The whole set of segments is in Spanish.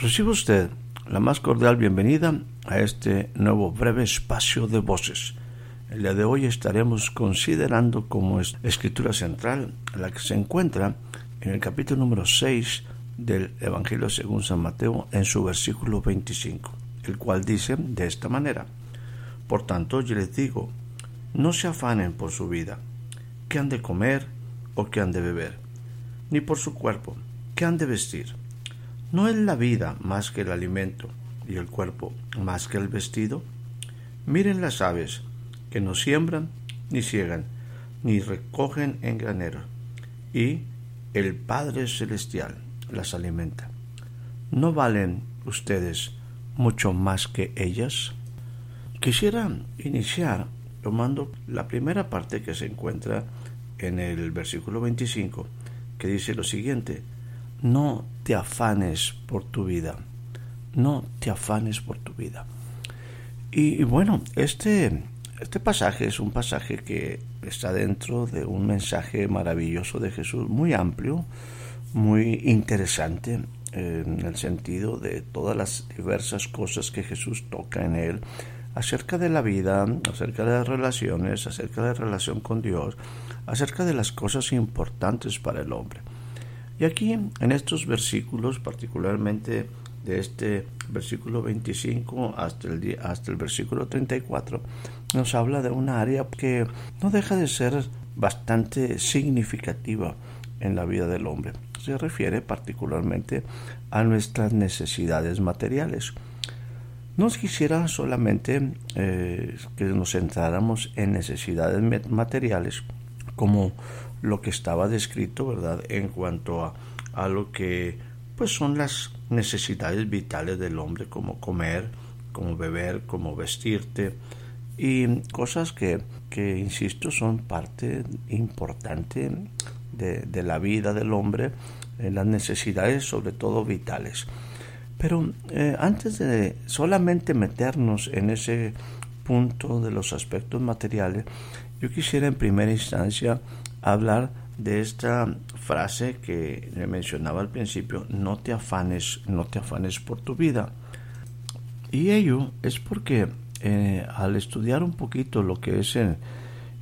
Recibe usted la más cordial bienvenida a este nuevo breve espacio de voces. El día de hoy estaremos considerando como escritura central la que se encuentra en el capítulo número 6 del Evangelio según San Mateo en su versículo 25, el cual dice de esta manera, Por tanto yo les digo, no se afanen por su vida, qué han de comer o qué han de beber, ni por su cuerpo, qué han de vestir. ¿No es la vida más que el alimento y el cuerpo más que el vestido? Miren las aves, que no siembran, ni ciegan, ni recogen en granero, y el Padre Celestial las alimenta. ¿No valen ustedes mucho más que ellas? Quisiera iniciar tomando la primera parte que se encuentra en el versículo 25, que dice lo siguiente, no te afanes por tu vida, no te afanes por tu vida. Y, bueno, este, este pasaje es un pasaje que está dentro de un mensaje maravilloso de Jesús, muy amplio, muy interesante en el sentido de todas las diversas cosas que Jesús toca en él acerca de la vida, acerca de las relaciones, acerca de la relación con Dios, acerca de las cosas importantes para el hombre. Y aquí en estos versículos, particularmente de este versículo 25 hasta el, hasta el versículo 34, nos habla de una área que no deja de ser bastante significativa en la vida del hombre. Se refiere particularmente a nuestras necesidades materiales. No quisiera solamente eh, que nos centráramos en necesidades materiales como lo que estaba descrito, ¿verdad?, en cuanto a, a lo que pues son las necesidades vitales del hombre, como comer, como beber, como vestirte, y cosas que, que insisto, son parte importante de, de la vida del hombre, en las necesidades sobre todo vitales. Pero eh, antes de solamente meternos en ese punto de los aspectos materiales, yo quisiera en primera instancia hablar de esta frase que mencionaba al principio, no te afanes, no te afanes por tu vida. Y ello es porque eh, al estudiar un poquito lo que es en,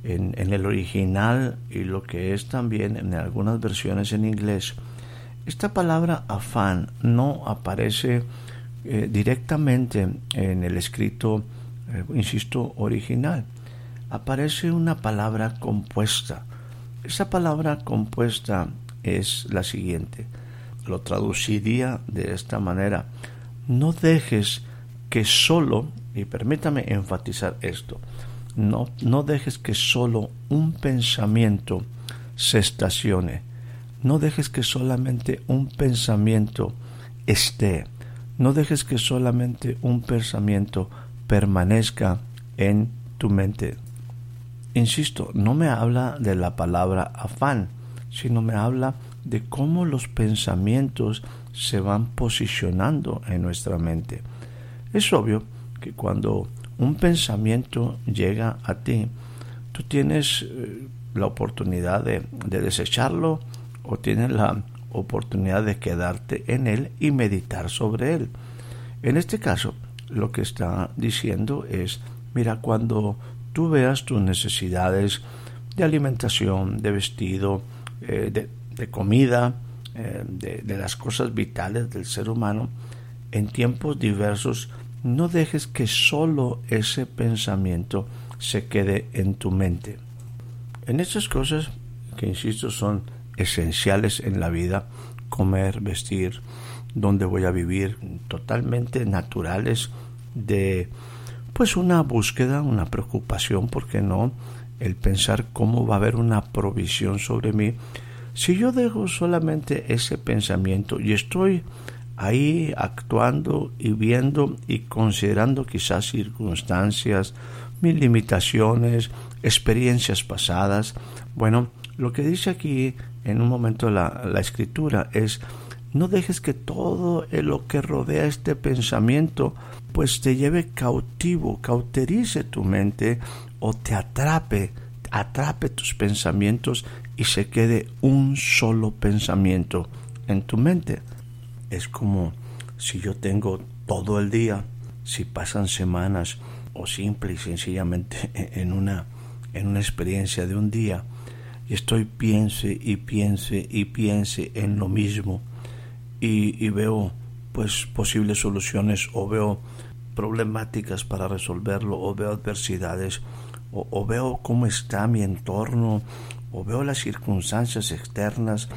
en, el original y lo que es también en algunas versiones en inglés, esta palabra afán no aparece eh, directamente en el escrito, eh, insisto, original. Aparece una palabra compuesta esa palabra compuesta es la siguiente. Lo traduciría de esta manera. No dejes que solo, y permítame enfatizar esto, no, no dejes que solo un pensamiento se estacione. No dejes que solamente un pensamiento esté. No dejes que solamente un pensamiento permanezca en tu mente. Insisto, no me habla de la palabra afán, sino me habla de cómo los pensamientos se van posicionando en nuestra mente. Es obvio que cuando un pensamiento llega a ti, tú tienes eh, la oportunidad de, de desecharlo o tienes la oportunidad de quedarte en él y meditar sobre él. En este caso, lo que está diciendo es, mira, cuando veas tus necesidades de alimentación, de vestido, eh, de, comida, eh, de, de las cosas vitales del ser humano, en tiempos diversos, no dejes que solo ese pensamiento se quede en tu mente. En estas cosas, que insisto son esenciales en la vida, comer, vestir, donde voy a vivir, totalmente naturales de pues una búsqueda, una preocupación, ¿por qué no? El pensar cómo va a haber una provisión sobre mí. Si yo dejo solamente ese pensamiento y estoy ahí actuando y viendo y considerando quizás circunstancias, mis limitaciones, experiencias pasadas, bueno, lo que dice aquí en un momento la, la escritura es no dejes que todo lo que rodea este pensamiento pues te lleve cautivo, cauterice tu mente o te atrape, atrape tus pensamientos y se quede un solo pensamiento en tu mente. Es como si yo tengo todo el día, si pasan semanas o simple y sencillamente en una en una experiencia de un día y estoy piense y piense y piense en lo mismo y, veo pues posibles soluciones o veo problemáticas para resolverlo o veo adversidades o, o, veo cómo está mi entorno o veo las circunstancias externas,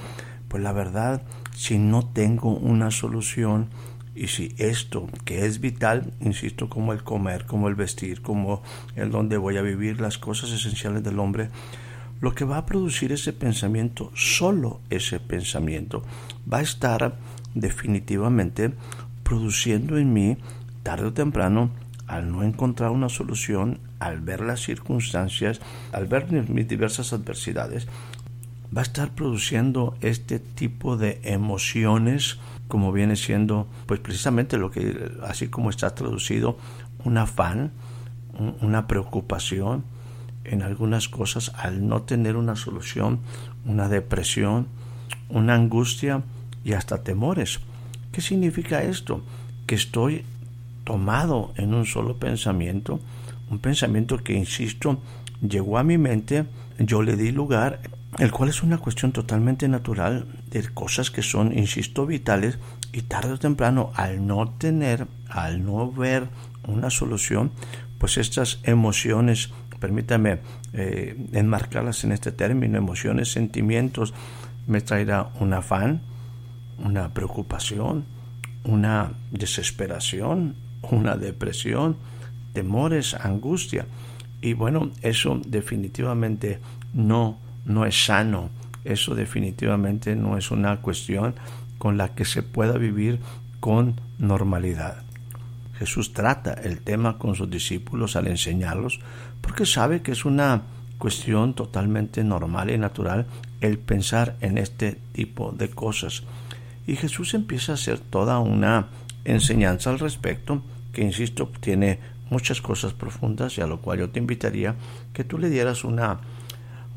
pues la verdad, si no tengo una solución y si esto que es vital, insisto, como el comer, como el vestir, como el donde voy a vivir, las cosas esenciales del hombre, lo que va a producir ese pensamiento, solo ese pensamiento, va a estar definitivamente produciendo en mí, tarde o temprano, al no encontrar una solución, al ver las circunstancias, al ver mis diversas adversidades, va a estar produciendo este tipo de emociones como viene siendo pues precisamente lo que así como está traducido un afán una preocupación en algunas cosas al no tener una solución, una depresión, una angustia y hasta temores. ¿Qué significa esto? Que estoy tomado en un solo pensamiento, un pensamiento que, insisto, llegó a mi mente, yo le di lugar, el cual es una cuestión totalmente natural de cosas que son, insisto, vitales y tarde o temprano, al no tener, al no ver una solución, pues estas emociones permítame eh, enmarcarlas en este término, emociones, sentimientos, me traerá un afán, una preocupación, una desesperación, una depresión, temores, angustia. Y bueno, eso definitivamente no, no es sano, eso definitivamente no es una cuestión con la que se pueda vivir con normalidad. Jesús trata el tema con sus discípulos al enseñarlos porque sabe que es una cuestión totalmente normal y natural el pensar en este tipo de cosas. Y Jesús empieza a hacer toda una enseñanza al respecto que, insisto, tiene muchas cosas profundas y a lo cual yo te invitaría que tú le dieras una,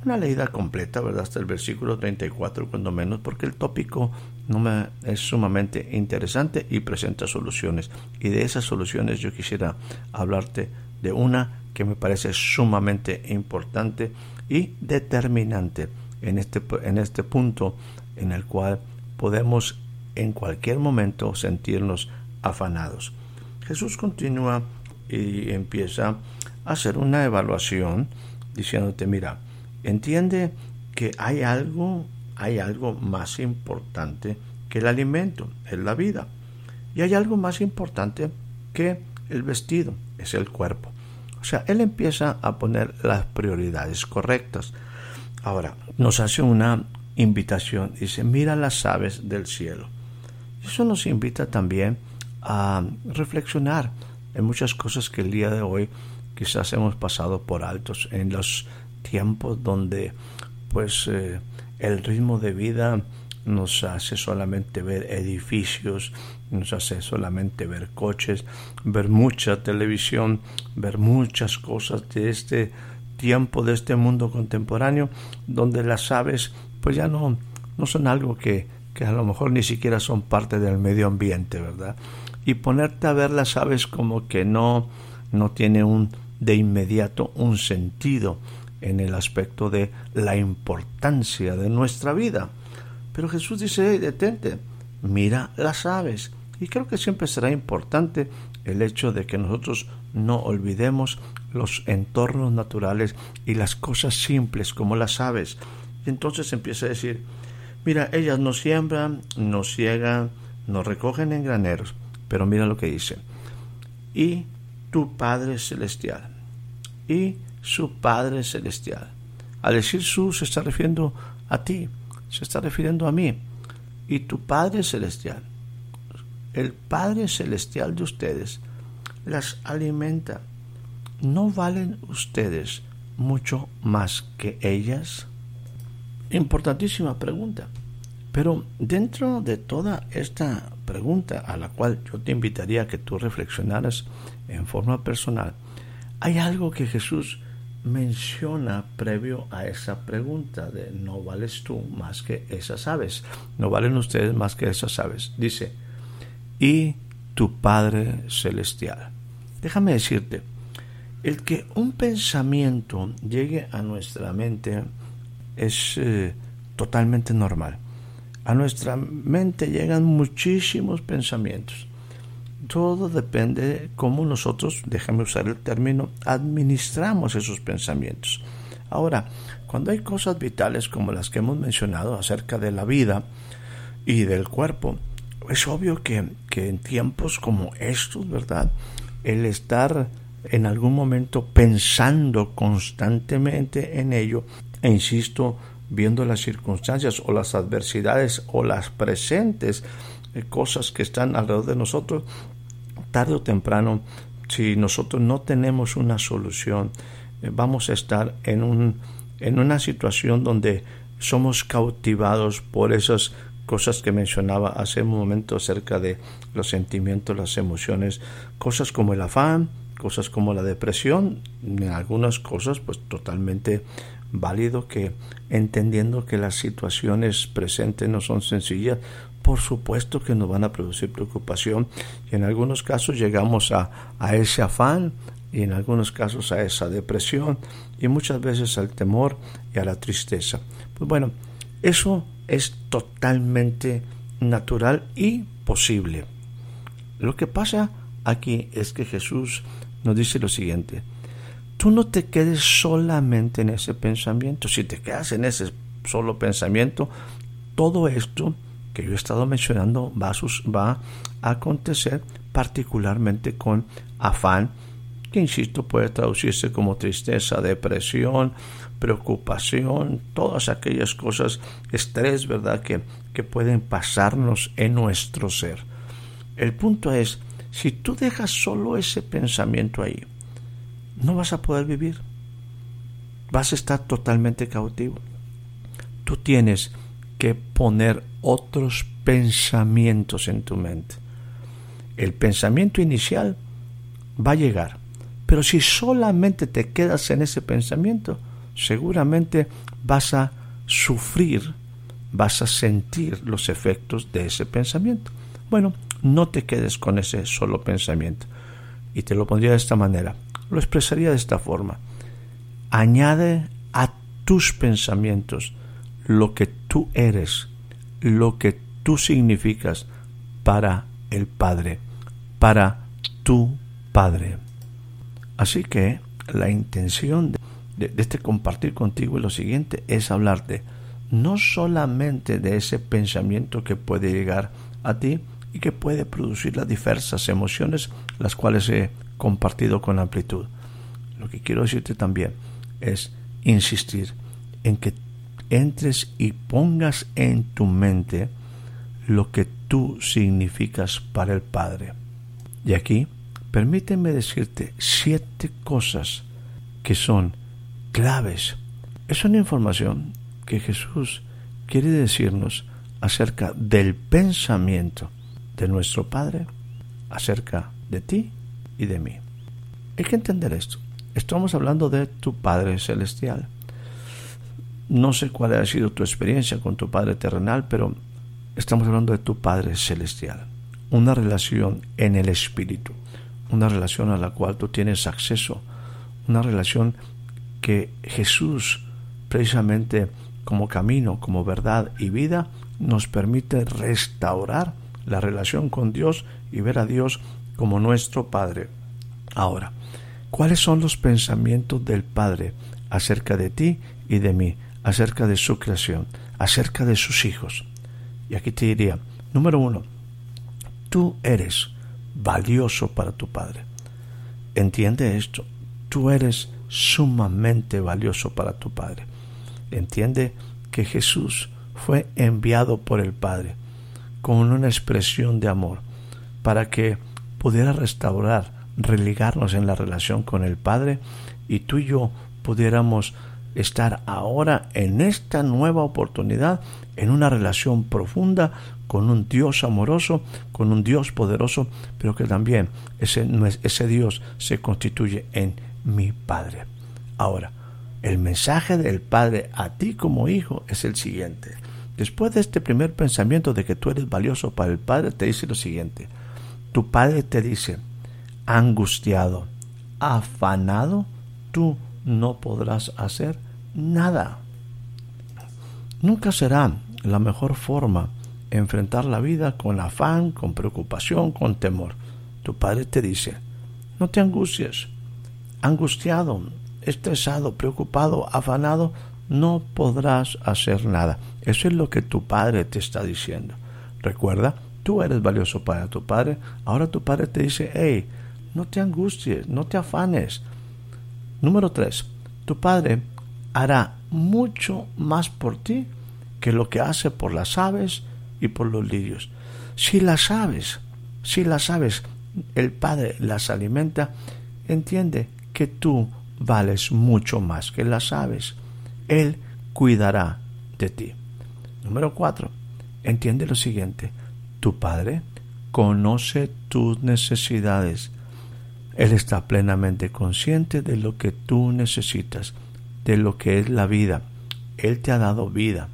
una leída completa, ¿verdad? Hasta el versículo 34, cuando menos, porque el tópico no me, es sumamente interesante y presenta soluciones. Y de esas soluciones yo quisiera hablarte de una que me parece sumamente importante y determinante en este, en este punto en el cual podemos en cualquier momento sentirnos afanados. Jesús continúa y empieza a hacer una evaluación diciéndote, mira, entiende que hay algo, hay algo más importante que el alimento, es la vida. Y hay algo más importante que el vestido, es el cuerpo. O sea, él empieza a poner las prioridades correctas. Ahora, nos hace una invitación, dice, mira las aves del cielo. Eso nos invita también a reflexionar en muchas cosas que el día de hoy quizás hemos pasado por altos, en los tiempos donde pues eh, el ritmo de vida nos hace solamente ver edificios, nos hace solamente ver coches, ver mucha televisión, ver muchas cosas de este tiempo, de este mundo contemporáneo, donde las aves pues ya no, no son algo que, que a lo mejor ni siquiera son parte del medio ambiente, ¿verdad? Y ponerte a ver las aves como que no, no tiene un de inmediato un sentido en el aspecto de la importancia de nuestra vida. Pero Jesús dice, detente, mira las aves. Y creo que siempre será importante el hecho de que nosotros no olvidemos los entornos naturales y las cosas simples como las aves. Entonces empieza a decir, mira, ellas no siembran, no ciegan, no recogen en graneros, pero mira lo que dice. Y tu Padre Celestial. Y su Padre Celestial. Al decir su se está refiriendo a ti, se está refiriendo a mí. Y tu Padre Celestial. El Padre Celestial de ustedes las alimenta. ¿No valen ustedes mucho más que ellas? Importantísima pregunta. Pero dentro de toda esta pregunta a la cual yo te invitaría a que tú reflexionaras en forma personal, hay algo que Jesús menciona previo a esa pregunta de no vales tú más que esas aves, no valen ustedes más que esas aves. Dice, y tu Padre Celestial. Déjame decirte, el que un pensamiento llegue a nuestra mente es eh, totalmente normal. A nuestra mente llegan muchísimos pensamientos. Todo depende de cómo nosotros, déjame usar el término, administramos esos pensamientos. Ahora, cuando hay cosas vitales como las que hemos mencionado acerca de la vida y del cuerpo, es obvio que, que en tiempos como estos, ¿verdad? El estar en algún momento pensando constantemente en ello, e insisto, viendo las circunstancias o las adversidades o las presentes eh, cosas que están alrededor de nosotros, tarde o temprano, si nosotros no tenemos una solución, eh, vamos a estar en, un, en una situación donde somos cautivados por esas cosas que mencionaba hace un momento acerca de los sentimientos, las emociones, cosas como el afán, cosas como la depresión, algunas cosas pues totalmente válido que entendiendo que las situaciones presentes no son sencillas, por supuesto que nos van a producir preocupación y en algunos casos llegamos a, a ese afán y en algunos casos a esa depresión y muchas veces al temor y a la tristeza. Pues bueno, eso es totalmente natural y posible. Lo que pasa aquí es que Jesús nos dice lo siguiente, tú no te quedes solamente en ese pensamiento. Si te quedas en ese solo pensamiento, todo esto que yo he estado mencionando va a, a acontecer particularmente con afán, que insisto puede traducirse como tristeza, depresión, preocupación, todas aquellas cosas, estrés, ¿verdad?, que, que pueden pasarnos en nuestro ser. El punto es, si tú dejas solo ese pensamiento ahí, no vas a poder vivir. Vas a estar totalmente cautivo. Tú tienes que poner otros pensamientos en tu mente. El pensamiento inicial va a llegar, pero si solamente te quedas en ese pensamiento, seguramente vas a sufrir, vas a sentir los efectos de ese pensamiento. Bueno, no te quedes con ese solo pensamiento. Y te lo pondría de esta manera lo expresaría de esta forma. Añade a tus pensamientos lo que tú eres, lo que tú significas para el Padre, para tu Padre. Así que la intención de, este compartir contigo es lo siguiente, es hablarte no solamente de ese pensamiento que puede llegar a ti y que puede producir las diversas emociones, las cuales he compartido con amplitud. Lo que quiero decirte también es insistir en que entres y pongas en tu mente lo que tú significas para el Padre. Y aquí, permíteme decirte siete cosas que son claves. Es una información que Jesús quiere decirnos acerca del pensamiento de nuestro Padre, acerca de ti y de mí. Hay que entender esto. Estamos hablando de tu Padre Celestial. No sé cuál ha sido tu experiencia con tu Padre terrenal, pero estamos hablando de tu Padre Celestial. Una relación en el Espíritu, una relación a la cual tú tienes acceso, una relación que Jesús, precisamente como camino, como verdad y vida, nos permite restaurar la relación con Dios y ver a Dios como nuestro Padre. Ahora, ¿cuáles son los pensamientos del Padre acerca de ti y de mí, acerca de su creación, acerca de sus hijos? Y aquí te diría, número uno, tú eres valioso para tu Padre. entiende esto. Tú eres sumamente valioso para tu Padre. Entiende que Jesús fue enviado por el Padre con una expresión de amor para que pudiera restaurar, religarnos en la relación con el Padre y tú y yo pudiéramos estar ahora en esta nueva oportunidad en una relación profunda con un Dios amoroso, con un Dios poderoso, pero que también ese, ese Dios se constituye en mi Padre. Ahora, el mensaje del Padre a ti como hijo es el siguiente. Después de este primer pensamiento de que tú eres valioso para el Padre, te dice lo siguiente. Tu Padre te dice, angustiado, afanado, tú no podrás hacer nada. Nunca será la mejor forma enfrentar la vida con afán, con preocupación, con temor. Tu padre te dice, no te angusties. Angustiado, estresado, preocupado, afanado, no podrás hacer nada. Eso es lo que tu padre te está diciendo. Recuerda, tú eres valioso para tu padre. Ahora tu padre te dice, hey, no te angusties, no te afanes. Número tres, tu padre hará mucho más por ti que lo que hace por las aves y por los lirios. Si las aves, si las aves, el Padre las alimenta, entiende que tú vales mucho más que las aves. Él cuidará de ti. Número cuatro, entiende lo siguiente, tu Padre conoce tus necesidades. Él está plenamente consciente de lo que tú necesitas, de lo que es la vida. Él te ha dado vida.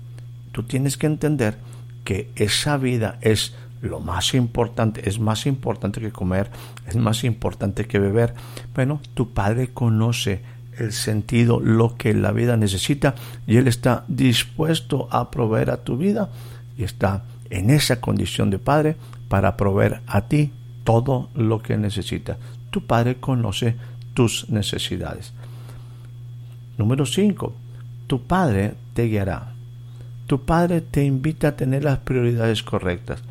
Tú tienes que entender que esa vida es lo más importante, es más importante que comer, es más importante que beber. Bueno, tu Padre conoce el sentido, lo que la vida necesita y Él está dispuesto a proveer a tu vida y está en esa condición de Padre para proveer a ti todo lo que necesita. Tu Padre conoce tus necesidades. Número 5. Tu Padre te guiará. Tu Padre te invita a tener las prioridades correctas.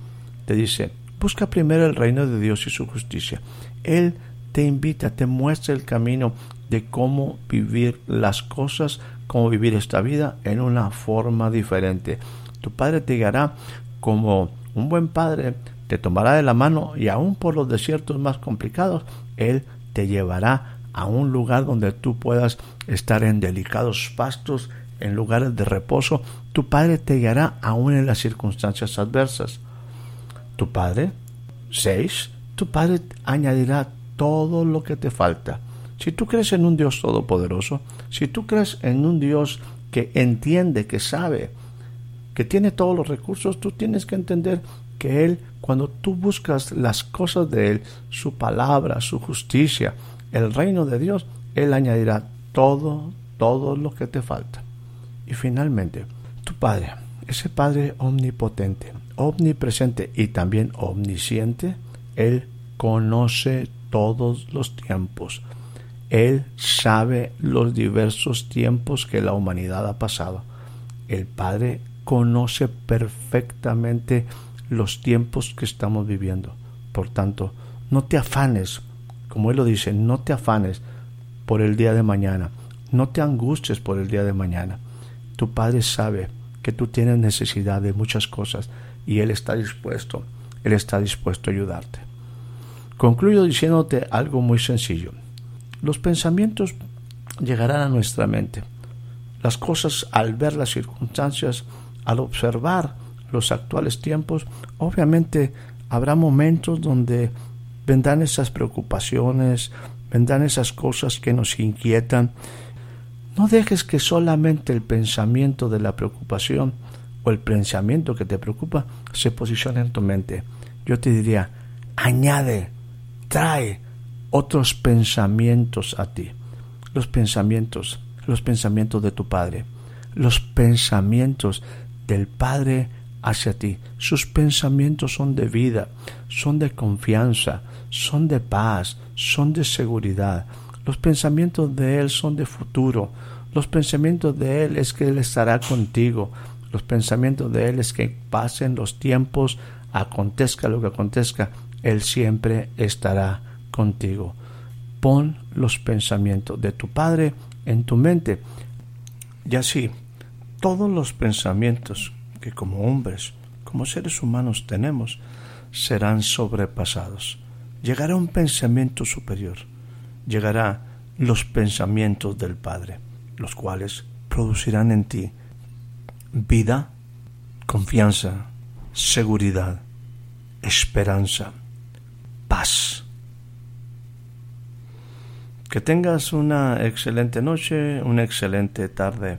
Te dice, busca primero el reino de Dios y su justicia. Él te invita, te muestra el camino de cómo vivir las cosas, cómo vivir esta vida en una forma diferente. Tu Padre te guiará como un buen Padre, te tomará de la mano y aún por los desiertos más complicados, Él te llevará a un lugar donde tú puedas estar en delicados pastos, en lugares de reposo. Tu Padre te guiará aún en las circunstancias adversas. Tu Padre, seis, tu Padre añadirá todo lo que te falta. Si tú crees en un Dios todopoderoso, si tú crees en un Dios que entiende, que sabe, que tiene todos los recursos, tú tienes que entender que Él, cuando tú buscas las cosas de Él, su palabra, su justicia, el reino de Dios, Él añadirá todo, todo lo que te falta. Y finalmente, tu Padre, ese Padre omnipotente, omnipresente y también omnisciente, Él conoce todos los tiempos. Él sabe los diversos tiempos que la humanidad ha pasado. El Padre conoce perfectamente los tiempos que estamos viviendo. Por tanto, no te afanes como Él lo dice, no te afanes por el día de mañana, no te angusties por el día de mañana. Tu Padre sabe que tú tienes necesidad de muchas cosas y Él está dispuesto, Él está dispuesto a ayudarte. Concluyo diciéndote algo muy sencillo. Los pensamientos llegarán a nuestra mente. Las cosas al ver las circunstancias, al observar los actuales tiempos, obviamente habrá momentos donde vendrán esas preocupaciones, vendrán esas cosas que nos inquietan. No dejes que solamente el pensamiento de la preocupación o el pensamiento que te preocupa se posicione en tu mente. Yo te diría, añade, trae otros pensamientos a ti. Los pensamientos, los pensamientos de tu Padre, los pensamientos del Padre hacia ti. Sus pensamientos son de vida, son de confianza, son de paz, son de seguridad. Los pensamientos de Él son de futuro. Los pensamientos de Él es que Él estará contigo. Los pensamientos de Él es que pasen los tiempos, acontezca lo que acontezca, Él siempre estará contigo. Pon los pensamientos de tu Padre en tu mente. Y así, todos los pensamientos que como hombres, como seres humanos tenemos, serán sobrepasados. Llegará un pensamiento superior. Llegará los pensamientos del Padre, los cuales producirán en ti vida, confianza, seguridad, esperanza, paz. Que tengas una excelente noche, una excelente tarde,